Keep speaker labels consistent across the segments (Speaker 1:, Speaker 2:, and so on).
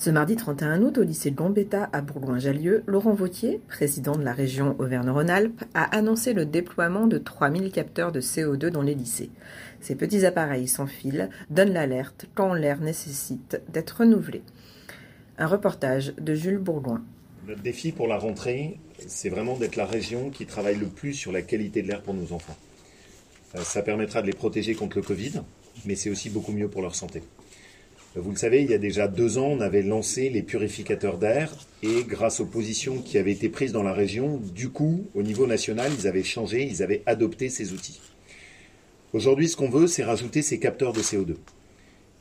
Speaker 1: Ce mardi 31 août, au lycée Gambetta à Bourgoin-Jallieu, Laurent Vautier, président de la région Auvergne-Rhône-Alpes, a annoncé le déploiement de 3000 capteurs de CO2 dans les lycées. Ces petits appareils sans fil donnent l'alerte quand l'air nécessite d'être renouvelé. Un reportage de Jules Bourgoin.
Speaker 2: Notre défi pour la rentrée, c'est vraiment d'être la région qui travaille le plus sur la qualité de l'air pour nos enfants. Euh, ça permettra de les protéger contre le Covid, mais c'est aussi beaucoup mieux pour leur santé. Vous le savez, il y a déjà deux ans, on avait lancé les purificateurs d'air et grâce aux positions qui avaient été prises dans la région, du coup, au niveau national, ils avaient changé, ils avaient adopté ces outils. Aujourd'hui, ce qu'on veut, c'est rajouter ces capteurs de CO2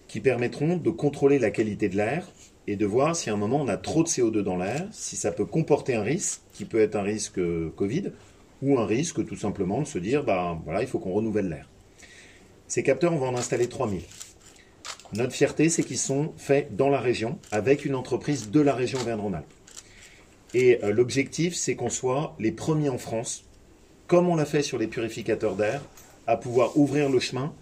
Speaker 2: qui permettront de contrôler la qualité de l'air et de voir si à un moment on a trop de CO2 dans l'air, si ça peut comporter un risque, qui peut être un risque Covid, ou un risque tout simplement de se dire, bah voilà, il faut qu'on renouvelle l'air. Ces capteurs, on va en installer 3000. Notre fierté, c'est qu'ils sont faits dans la région, avec une entreprise de la région Auvergne-Rhône-Alpes. Et euh, l'objectif, c'est qu'on soit les premiers en France, comme on l'a fait sur les purificateurs d'air, à pouvoir ouvrir le chemin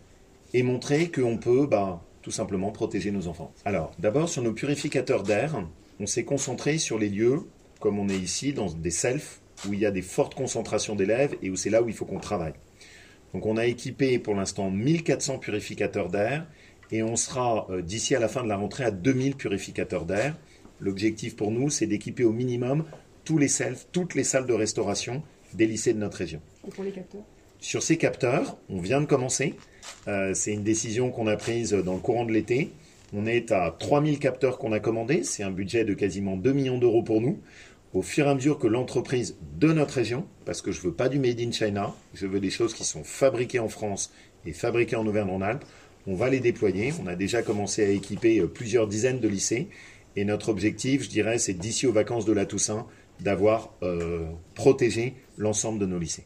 Speaker 2: et montrer qu'on peut bah, tout simplement protéger nos enfants. Alors, d'abord, sur nos purificateurs d'air, on s'est concentré sur les lieux, comme on est ici, dans des selfs, où il y a des fortes concentrations d'élèves et où c'est là où il faut qu'on travaille. Donc on a équipé pour l'instant 1400 purificateurs d'air et on sera euh, d'ici à la fin de la rentrée à 2000 purificateurs d'air. L'objectif pour nous, c'est d'équiper au minimum tous les selfs, toutes les salles de restauration des lycées de notre région.
Speaker 3: Et pour les capteurs?
Speaker 2: Sur ces capteurs, on vient de commencer. Euh, c'est une décision qu'on a prise dans le courant de l'été. On est à 3000 capteurs qu'on a commandés. C'est un budget de quasiment 2 millions d'euros pour nous. Au fur et à mesure que l'entreprise de notre région, parce que je ne veux pas du made in China, je veux des choses qui sont fabriquées en France et fabriquées en Auvergne-Rhône-Alpes, on va les déployer. On a déjà commencé à équiper euh, plusieurs dizaines de lycées. Et notre objectif, je dirais, c'est d'ici aux vacances de la Toussaint, d'avoir euh, protégé l'ensemble de nos lycées.